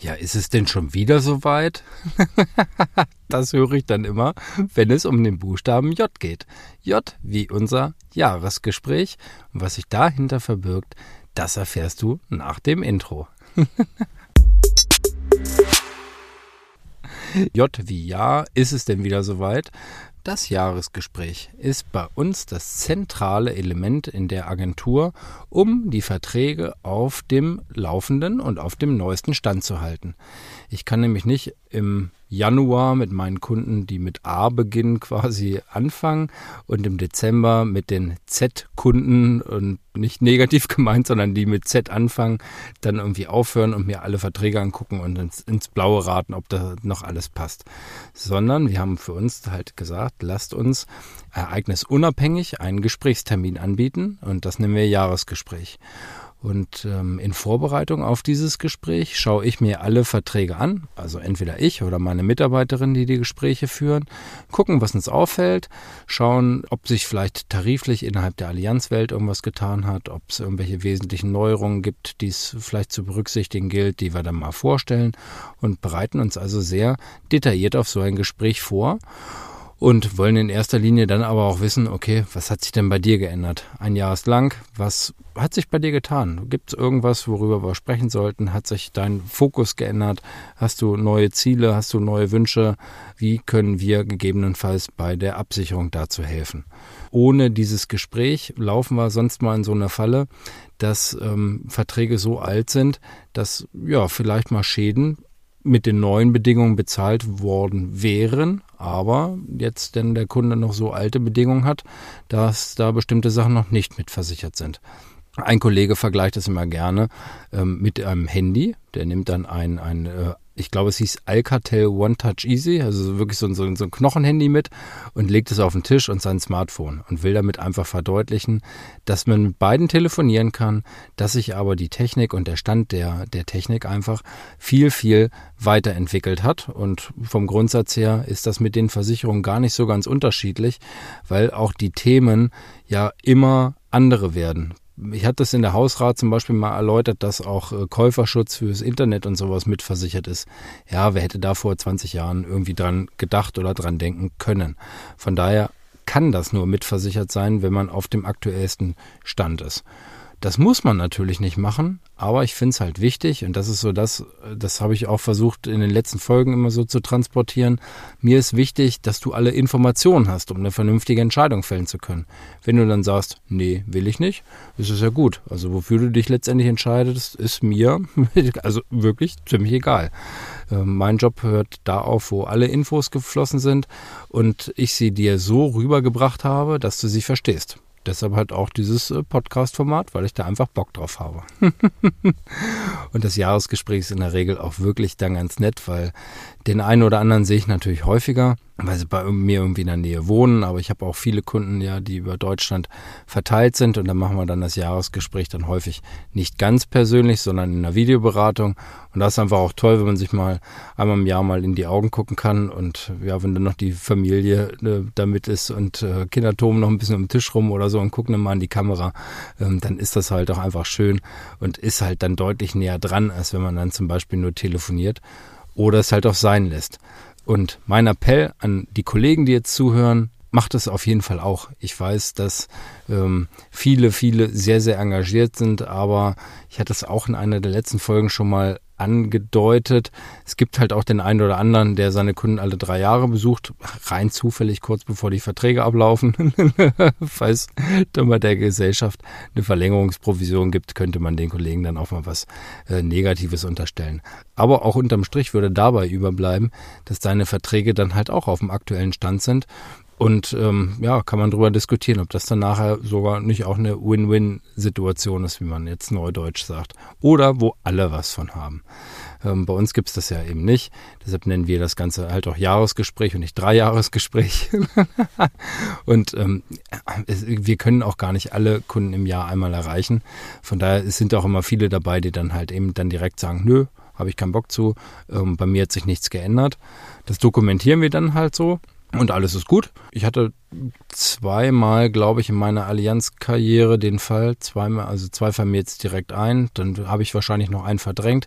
Ja, ist es denn schon wieder soweit? das höre ich dann immer, wenn es um den Buchstaben J geht. J wie unser Jahresgespräch. Und was sich dahinter verbirgt, das erfährst du nach dem Intro. J wie Ja, ist es denn wieder soweit? Das Jahresgespräch ist bei uns das zentrale Element in der Agentur, um die Verträge auf dem laufenden und auf dem neuesten Stand zu halten. Ich kann nämlich nicht im Januar mit meinen Kunden, die mit A beginnen, quasi anfangen und im Dezember mit den Z-Kunden und nicht negativ gemeint, sondern die mit Z anfangen, dann irgendwie aufhören und mir alle Verträge angucken und ins, ins Blaue raten, ob da noch alles passt. Sondern wir haben für uns halt gesagt, lasst uns ereignisunabhängig einen Gesprächstermin anbieten und das nennen wir Jahresgespräch. Und ähm, in Vorbereitung auf dieses Gespräch schaue ich mir alle Verträge an, also entweder ich oder meine Mitarbeiterin, die die Gespräche führen, gucken, was uns auffällt, schauen, ob sich vielleicht tariflich innerhalb der Allianzwelt irgendwas getan hat, ob es irgendwelche wesentlichen Neuerungen gibt, die es vielleicht zu berücksichtigen gilt, die wir dann mal vorstellen und bereiten uns also sehr detailliert auf so ein Gespräch vor und wollen in erster Linie dann aber auch wissen, okay, was hat sich denn bei dir geändert? Ein Jahr ist lang, was hat sich bei dir getan? Gibt es irgendwas, worüber wir sprechen sollten? Hat sich dein Fokus geändert? Hast du neue Ziele? Hast du neue Wünsche? Wie können wir gegebenenfalls bei der Absicherung dazu helfen? Ohne dieses Gespräch laufen wir sonst mal in so einer Falle, dass ähm, Verträge so alt sind, dass ja vielleicht mal Schäden mit den neuen Bedingungen bezahlt worden wären, aber jetzt denn der Kunde noch so alte Bedingungen hat, dass da bestimmte Sachen noch nicht mitversichert sind. Ein Kollege vergleicht das immer gerne ähm, mit einem Handy. Der nimmt dann ein, ein äh, ich glaube, es hieß Alcatel One Touch Easy, also wirklich so, so, so ein Knochenhandy mit und legt es auf den Tisch und sein Smartphone und will damit einfach verdeutlichen, dass man mit beiden telefonieren kann, dass sich aber die Technik und der Stand der, der Technik einfach viel, viel weiterentwickelt hat. Und vom Grundsatz her ist das mit den Versicherungen gar nicht so ganz unterschiedlich, weil auch die Themen ja immer andere werden ich hatte das in der Hausrat zum Beispiel mal erläutert, dass auch äh, Käuferschutz fürs Internet und sowas mitversichert ist. Ja, wer hätte da vor 20 Jahren irgendwie dran gedacht oder dran denken können? Von daher kann das nur mitversichert sein, wenn man auf dem aktuellsten Stand ist. Das muss man natürlich nicht machen, aber ich finde es halt wichtig und das ist so das, das habe ich auch versucht in den letzten Folgen immer so zu transportieren. Mir ist wichtig, dass du alle Informationen hast, um eine vernünftige Entscheidung fällen zu können. Wenn du dann sagst, nee, will ich nicht, ist es ja gut. Also wofür du dich letztendlich entscheidest, ist mir also wirklich ziemlich egal. Ähm, mein Job hört da auf, wo alle Infos geflossen sind und ich sie dir so rübergebracht habe, dass du sie verstehst. Deshalb halt auch dieses äh, Podcast-Format, weil ich da einfach Bock drauf habe. und das Jahresgespräch ist in der Regel auch wirklich dann ganz nett, weil den einen oder anderen sehe ich natürlich häufiger, weil sie bei mir irgendwie in der Nähe wohnen, aber ich habe auch viele Kunden, ja, die über Deutschland verteilt sind. Und dann machen wir dann das Jahresgespräch dann häufig nicht ganz persönlich, sondern in einer Videoberatung. Und das ist einfach auch toll, wenn man sich mal einmal im Jahr mal in die Augen gucken kann. Und ja, wenn dann noch die Familie äh, damit ist und äh, Kinder toben noch ein bisschen am Tisch rum oder so und gucken dann mal in die Kamera, ähm, dann ist das halt auch einfach schön und ist halt dann deutlich näher dran, als wenn man dann zum Beispiel nur telefoniert oder es halt auch sein lässt. Und mein Appell an die Kollegen, die jetzt zuhören, macht es auf jeden Fall auch. Ich weiß, dass ähm, viele, viele sehr, sehr engagiert sind, aber ich hatte es auch in einer der letzten Folgen schon mal angedeutet. Es gibt halt auch den einen oder anderen, der seine Kunden alle drei Jahre besucht, rein zufällig kurz bevor die Verträge ablaufen. Falls dann bei der Gesellschaft eine Verlängerungsprovision gibt, könnte man den Kollegen dann auch mal was äh, Negatives unterstellen. Aber auch unterm Strich würde dabei überbleiben, dass seine Verträge dann halt auch auf dem aktuellen Stand sind und ähm, ja, kann man darüber diskutieren, ob das dann nachher sogar nicht auch eine Win-Win-Situation ist, wie man jetzt neudeutsch sagt. Oder wo alle was von haben. Ähm, bei uns gibt's das ja eben nicht. Deshalb nennen wir das Ganze halt auch Jahresgespräch und nicht Dreijahresgespräch. und ähm, es, wir können auch gar nicht alle Kunden im Jahr einmal erreichen. Von daher sind auch immer viele dabei, die dann halt eben dann direkt sagen, nö, habe ich keinen Bock zu. Ähm, bei mir hat sich nichts geändert. Das dokumentieren wir dann halt so und alles ist gut. Ich hatte zweimal, glaube ich, in meiner Allianz-Karriere den Fall. Zweimal, also zwei fallen mir jetzt direkt ein. Dann habe ich wahrscheinlich noch einen verdrängt,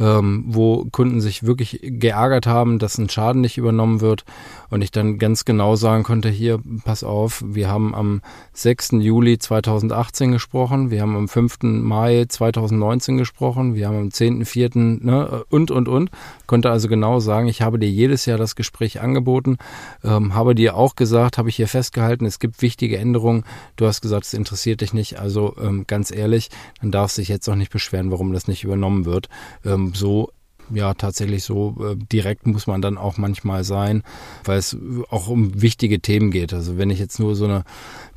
ähm, wo Kunden sich wirklich geärgert haben, dass ein Schaden nicht übernommen wird. Und ich dann ganz genau sagen konnte, hier, pass auf, wir haben am 6. Juli 2018 gesprochen, wir haben am 5. Mai 2019 gesprochen, wir haben am 10.4. Ne, und, und, und. Konnte also genau sagen, ich habe dir jedes Jahr das Gespräch angeboten, ähm, habe dir auch gesagt, habe ich hier festgehalten, es gibt wichtige Änderungen. Du hast gesagt, es interessiert dich nicht. Also ähm, ganz ehrlich, dann darfst du dich jetzt auch nicht beschweren, warum das nicht übernommen wird. Ähm, so ja, tatsächlich so äh, direkt muss man dann auch manchmal sein, weil es auch um wichtige Themen geht. Also wenn ich jetzt nur so eine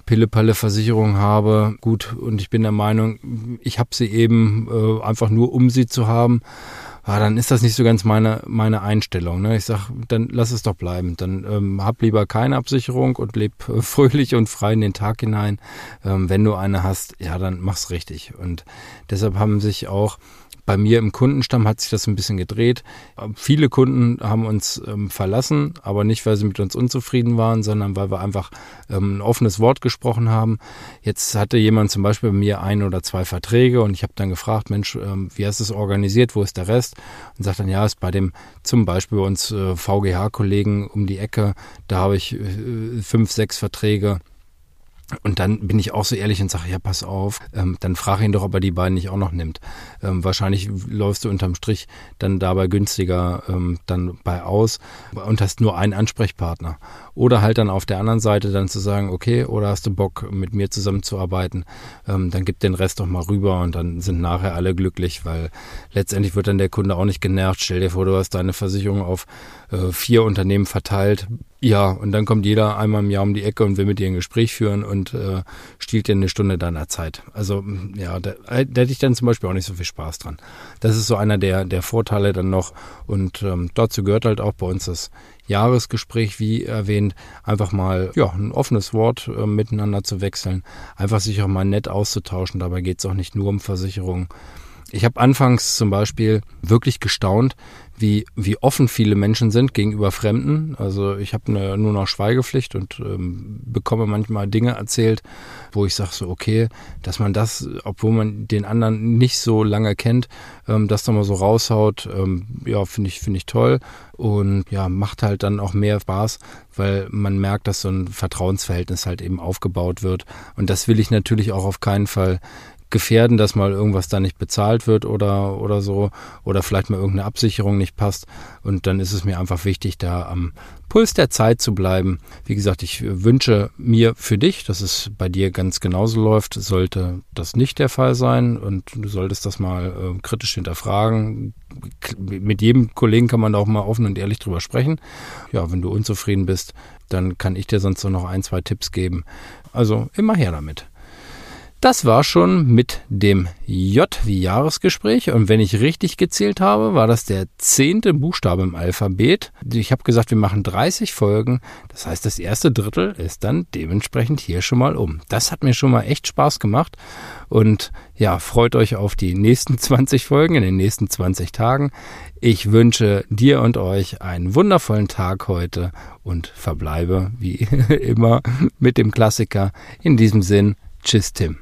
Pille-Palle-Versicherung habe, gut, und ich bin der Meinung, ich habe sie eben äh, einfach nur, um sie zu haben, ah, dann ist das nicht so ganz meine, meine Einstellung. Ne? Ich sag, dann lass es doch bleiben. Dann ähm, hab lieber keine Absicherung und leb äh, fröhlich und frei in den Tag hinein. Ähm, wenn du eine hast, ja, dann mach's richtig. Und deshalb haben sich auch bei mir im Kundenstamm hat sich das ein bisschen gedreht. Viele Kunden haben uns ähm, verlassen, aber nicht, weil sie mit uns unzufrieden waren, sondern weil wir einfach ähm, ein offenes Wort gesprochen haben. Jetzt hatte jemand zum Beispiel bei mir ein oder zwei Verträge und ich habe dann gefragt, Mensch, ähm, wie hast du es organisiert, wo ist der Rest? Und sagt dann, ja, ist bei dem zum Beispiel bei uns äh, VGH-Kollegen um die Ecke, da habe ich äh, fünf, sechs Verträge und dann bin ich auch so ehrlich und sage, ja, pass auf, ähm, dann frage ihn doch, ob er die beiden nicht auch noch nimmt. Ähm, wahrscheinlich läufst du unterm Strich dann dabei günstiger ähm, dann bei aus und hast nur einen Ansprechpartner. Oder halt dann auf der anderen Seite dann zu sagen, okay, oder hast du Bock, mit mir zusammenzuarbeiten, ähm, dann gib den Rest doch mal rüber und dann sind nachher alle glücklich, weil letztendlich wird dann der Kunde auch nicht genervt. Stell dir vor, du hast deine Versicherung auf äh, vier Unternehmen verteilt. Ja, und dann kommt jeder einmal im Jahr um die Ecke und will mit dir ein Gespräch führen und äh, stiehlt dir eine Stunde deiner Zeit. Also ja, da, äh, da hätte ich dann zum Beispiel auch nicht so viel Spaß dran. Das ist so einer der, der Vorteile dann noch. Und ähm, dazu gehört halt auch bei uns das Jahresgespräch, wie erwähnt, einfach mal ja, ein offenes Wort äh, miteinander zu wechseln, einfach sich auch mal nett auszutauschen. Dabei geht es auch nicht nur um Versicherungen. Ich habe anfangs zum Beispiel wirklich gestaunt, wie, wie offen viele Menschen sind gegenüber Fremden. Also ich habe ne, nur noch Schweigepflicht und ähm, bekomme manchmal Dinge erzählt, wo ich sage so, okay, dass man das, obwohl man den anderen nicht so lange kennt, ähm, das dann mal so raushaut, ähm, ja, finde ich, finde ich toll und ja, macht halt dann auch mehr Spaß, weil man merkt, dass so ein Vertrauensverhältnis halt eben aufgebaut wird. Und das will ich natürlich auch auf keinen Fall gefährden, dass mal irgendwas da nicht bezahlt wird oder, oder so, oder vielleicht mal irgendeine Absicherung nicht passt. Und dann ist es mir einfach wichtig, da am Puls der Zeit zu bleiben. Wie gesagt, ich wünsche mir für dich, dass es bei dir ganz genauso läuft, sollte das nicht der Fall sein und du solltest das mal äh, kritisch hinterfragen. Mit jedem Kollegen kann man da auch mal offen und ehrlich drüber sprechen. Ja, wenn du unzufrieden bist, dann kann ich dir sonst noch ein, zwei Tipps geben. Also immer her damit. Das war schon mit dem J wie Jahresgespräch. Und wenn ich richtig gezählt habe, war das der zehnte Buchstabe im Alphabet. Ich habe gesagt, wir machen 30 Folgen. Das heißt, das erste Drittel ist dann dementsprechend hier schon mal um. Das hat mir schon mal echt Spaß gemacht. Und ja, freut euch auf die nächsten 20 Folgen in den nächsten 20 Tagen. Ich wünsche dir und euch einen wundervollen Tag heute und verbleibe wie immer mit dem Klassiker. In diesem Sinn, tschüss Tim.